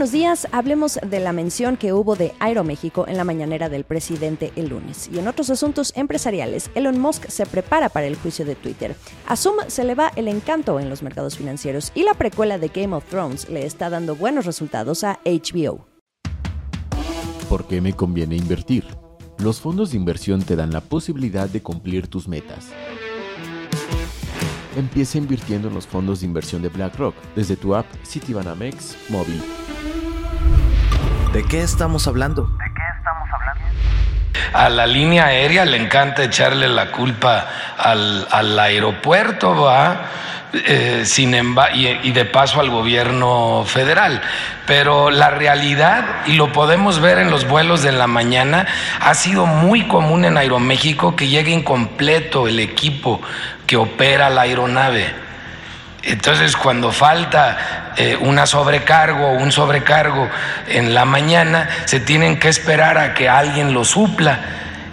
buenos días. Hablemos de la mención que hubo de Aeroméxico en la mañanera del presidente el lunes. Y en otros asuntos empresariales, Elon Musk se prepara para el juicio de Twitter. A Zoom se le va el encanto en los mercados financieros y la precuela de Game of Thrones le está dando buenos resultados a HBO. ¿Por qué me conviene invertir? Los fondos de inversión te dan la posibilidad de cumplir tus metas. Empieza invirtiendo en los fondos de inversión de BlackRock desde tu app Citibanamex móvil. ¿De qué estamos hablando? A la línea aérea le encanta echarle la culpa al, al aeropuerto, ¿va? Eh, sin y, y de paso al gobierno federal. Pero la realidad, y lo podemos ver en los vuelos de la mañana, ha sido muy común en Aeroméxico que llegue incompleto el equipo que opera la aeronave. Entonces, cuando falta eh, una sobrecargo o un sobrecargo en la mañana, se tienen que esperar a que alguien lo supla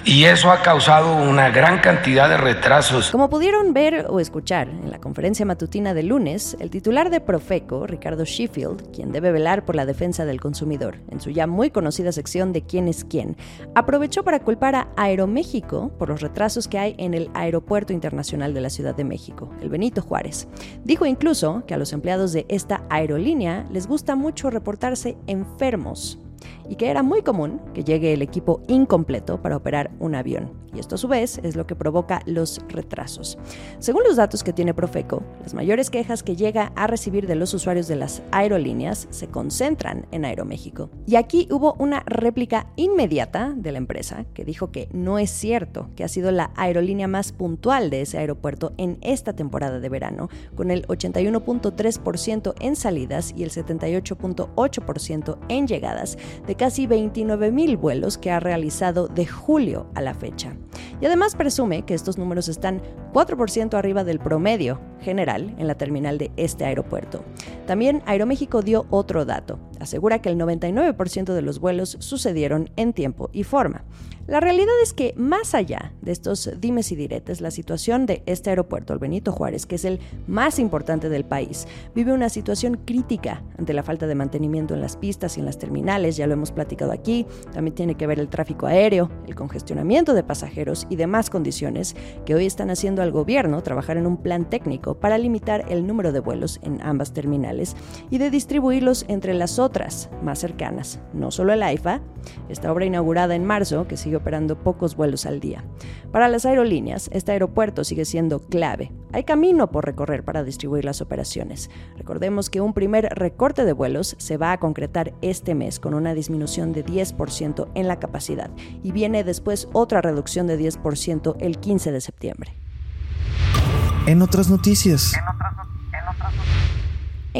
y eso ha causado una gran cantidad de retrasos. Como pudieron ver o escuchar en la conferencia matutina de lunes, el titular de Profeco, Ricardo Sheffield, quien debe velar por la defensa del consumidor, en su ya muy conocida sección de quién es quién, aprovechó para culpar a Aeroméxico por los retrasos que hay en el Aeropuerto Internacional de la Ciudad de México, el Benito Juárez. Dijo incluso que a los empleados de esta aerolínea les gusta mucho reportarse enfermos y que era muy común que llegue el equipo incompleto para operar un avión. Y esto a su vez es lo que provoca los retrasos. Según los datos que tiene Profeco, las mayores quejas que llega a recibir de los usuarios de las aerolíneas se concentran en Aeroméxico. Y aquí hubo una réplica inmediata de la empresa que dijo que no es cierto, que ha sido la aerolínea más puntual de ese aeropuerto en esta temporada de verano, con el 81.3% en salidas y el 78.8% en llegadas casi 29 mil vuelos que ha realizado de julio a la fecha. Y además presume que estos números están 4% arriba del promedio general en la terminal de este aeropuerto. También Aeroméxico dio otro dato. Asegura que el 99% de los vuelos sucedieron en tiempo y forma. La realidad es que más allá de estos dimes y diretes, la situación de este aeropuerto, el Benito Juárez, que es el más importante del país, vive una situación crítica ante la falta de mantenimiento en las pistas y en las terminales, ya lo hemos platicado aquí, también tiene que ver el tráfico aéreo, el congestionamiento de pasajeros y demás condiciones que hoy están haciendo al gobierno trabajar en un plan técnico para limitar el número de vuelos en ambas terminales y de distribuirlos entre las otras más cercanas, no solo el AIFA, esta obra inaugurada en marzo, que sigue operando pocos vuelos al día. Para las aerolíneas, este aeropuerto sigue siendo clave. Hay camino por recorrer para distribuir las operaciones. Recordemos que un primer recorte de vuelos se va a concretar este mes con una disminución de 10% en la capacidad y viene después otra reducción de 10% el 15 de septiembre. En otras noticias. ¿En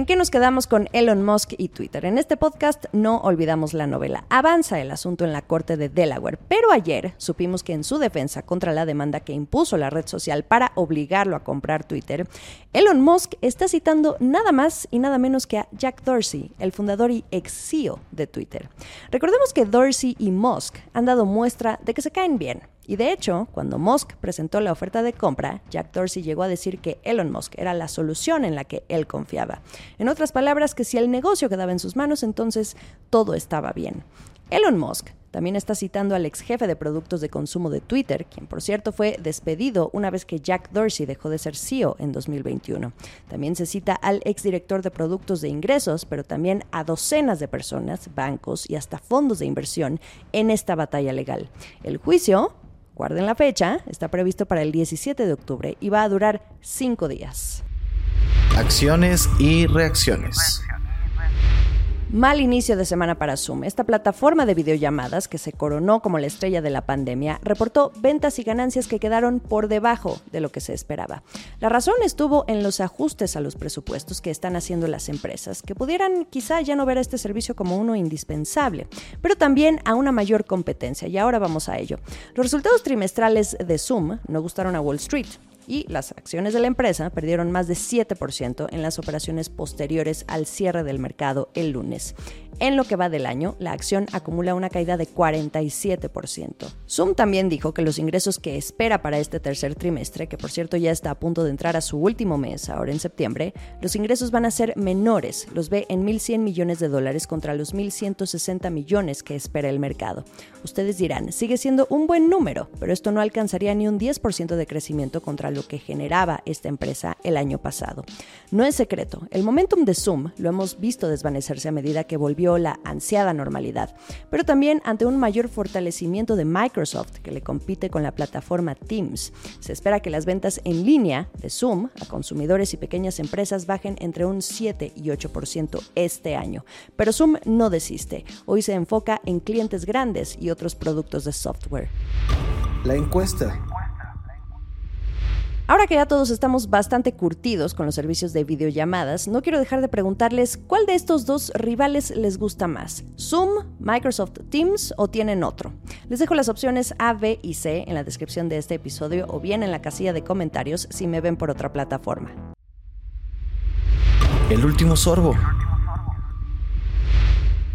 qué nos quedamos con Elon Musk y Twitter? En este podcast no olvidamos la novela. Avanza el asunto en la corte de Delaware, pero ayer supimos que en su defensa contra la demanda que impuso la red social para obligarlo a comprar Twitter, Elon Musk está citando nada más y nada menos que a Jack Dorsey, el fundador y ex CEO de Twitter. Recordemos que Dorsey y Musk han dado muestra de que se caen bien. Y de hecho, cuando Musk presentó la oferta de compra, Jack Dorsey llegó a decir que Elon Musk era la solución en la que él confiaba. En otras palabras, que si el negocio quedaba en sus manos, entonces todo estaba bien. Elon Musk también está citando al ex jefe de productos de consumo de Twitter, quien por cierto fue despedido una vez que Jack Dorsey dejó de ser CEO en 2021. También se cita al ex director de productos de ingresos, pero también a docenas de personas, bancos y hasta fondos de inversión en esta batalla legal. El juicio Guarden la fecha, está previsto para el 17 de octubre y va a durar cinco días. Acciones y reacciones. Mal inicio de semana para Zoom. Esta plataforma de videollamadas que se coronó como la estrella de la pandemia reportó ventas y ganancias que quedaron por debajo de lo que se esperaba. La razón estuvo en los ajustes a los presupuestos que están haciendo las empresas, que pudieran quizá ya no ver a este servicio como uno indispensable, pero también a una mayor competencia. Y ahora vamos a ello. Los resultados trimestrales de Zoom no gustaron a Wall Street y las acciones de la empresa perdieron más de 7% en las operaciones posteriores al cierre del mercado el lunes. En lo que va del año, la acción acumula una caída de 47%. Zoom también dijo que los ingresos que espera para este tercer trimestre, que por cierto ya está a punto de entrar a su último mes, ahora en septiembre, los ingresos van a ser menores. Los ve en 1.100 millones de dólares contra los 1.160 millones que espera el mercado. Ustedes dirán, sigue siendo un buen número, pero esto no alcanzaría ni un 10% de crecimiento contra lo que generaba esta empresa el año pasado. No es secreto, el momentum de Zoom lo hemos visto desvanecerse a medida que volvió la ansiada normalidad, pero también ante un mayor fortalecimiento de Microsoft que le compite con la plataforma Teams. Se espera que las ventas en línea de Zoom a consumidores y pequeñas empresas bajen entre un 7 y 8% este año, pero Zoom no desiste. Hoy se enfoca en clientes grandes y otros productos de software. La encuesta. Ahora que ya todos estamos bastante curtidos con los servicios de videollamadas, no quiero dejar de preguntarles cuál de estos dos rivales les gusta más, Zoom, Microsoft Teams o tienen otro. Les dejo las opciones A, B y C en la descripción de este episodio o bien en la casilla de comentarios si me ven por otra plataforma. El último sorbo.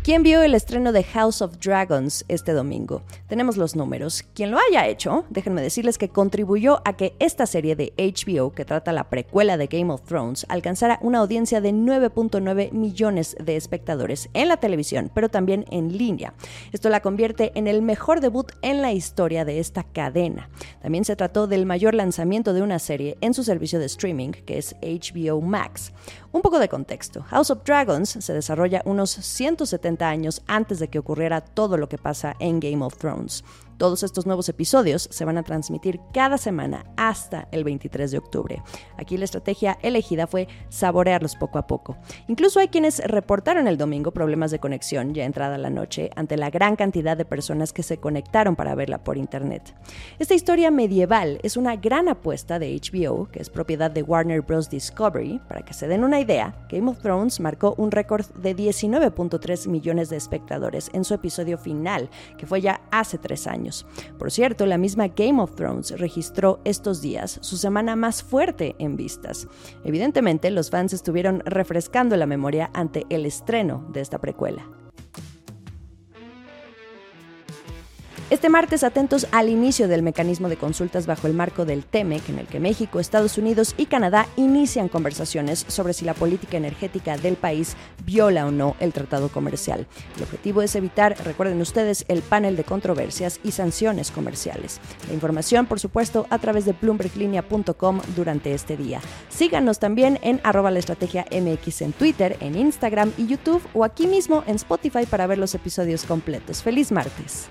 ¿Quién vio el estreno de House of Dragons este domingo? Tenemos los números. Quien lo haya hecho, déjenme decirles que contribuyó a que esta serie de HBO, que trata la precuela de Game of Thrones, alcanzara una audiencia de 9.9 millones de espectadores en la televisión, pero también en línea. Esto la convierte en el mejor debut en la historia de esta cadena. También se trató del mayor lanzamiento de una serie en su servicio de streaming, que es HBO Max. Un poco de contexto. House of Dragons se desarrolla unos 170 años antes de que ocurriera todo lo que pasa en Game of Thrones. Todos estos nuevos episodios se van a transmitir cada semana hasta el 23 de octubre. Aquí la estrategia elegida fue saborearlos poco a poco. Incluso hay quienes reportaron el domingo problemas de conexión ya entrada la noche ante la gran cantidad de personas que se conectaron para verla por internet. Esta historia medieval es una gran apuesta de HBO, que es propiedad de Warner Bros. Discovery. Para que se den una idea, Game of Thrones marcó un récord de 19.3 millones de espectadores en su episodio final, que fue ya hace tres Por cierto, la misma Game of Thrones registró estos días su semana más fuerte en vistas. Evidentemente, los fans estuvieron refrescando la memoria ante el estreno de esta precuela. Este martes atentos al inicio del mecanismo de consultas bajo el marco del TEMEC, en el que México, Estados Unidos y Canadá inician conversaciones sobre si la política energética del país viola o no el tratado comercial. El objetivo es evitar, recuerden ustedes, el panel de controversias y sanciones comerciales. La información, por supuesto, a través de bloomberglinea.com durante este día. Síganos también en arroba la estrategia MX en Twitter, en Instagram y YouTube o aquí mismo en Spotify para ver los episodios completos. ¡Feliz martes!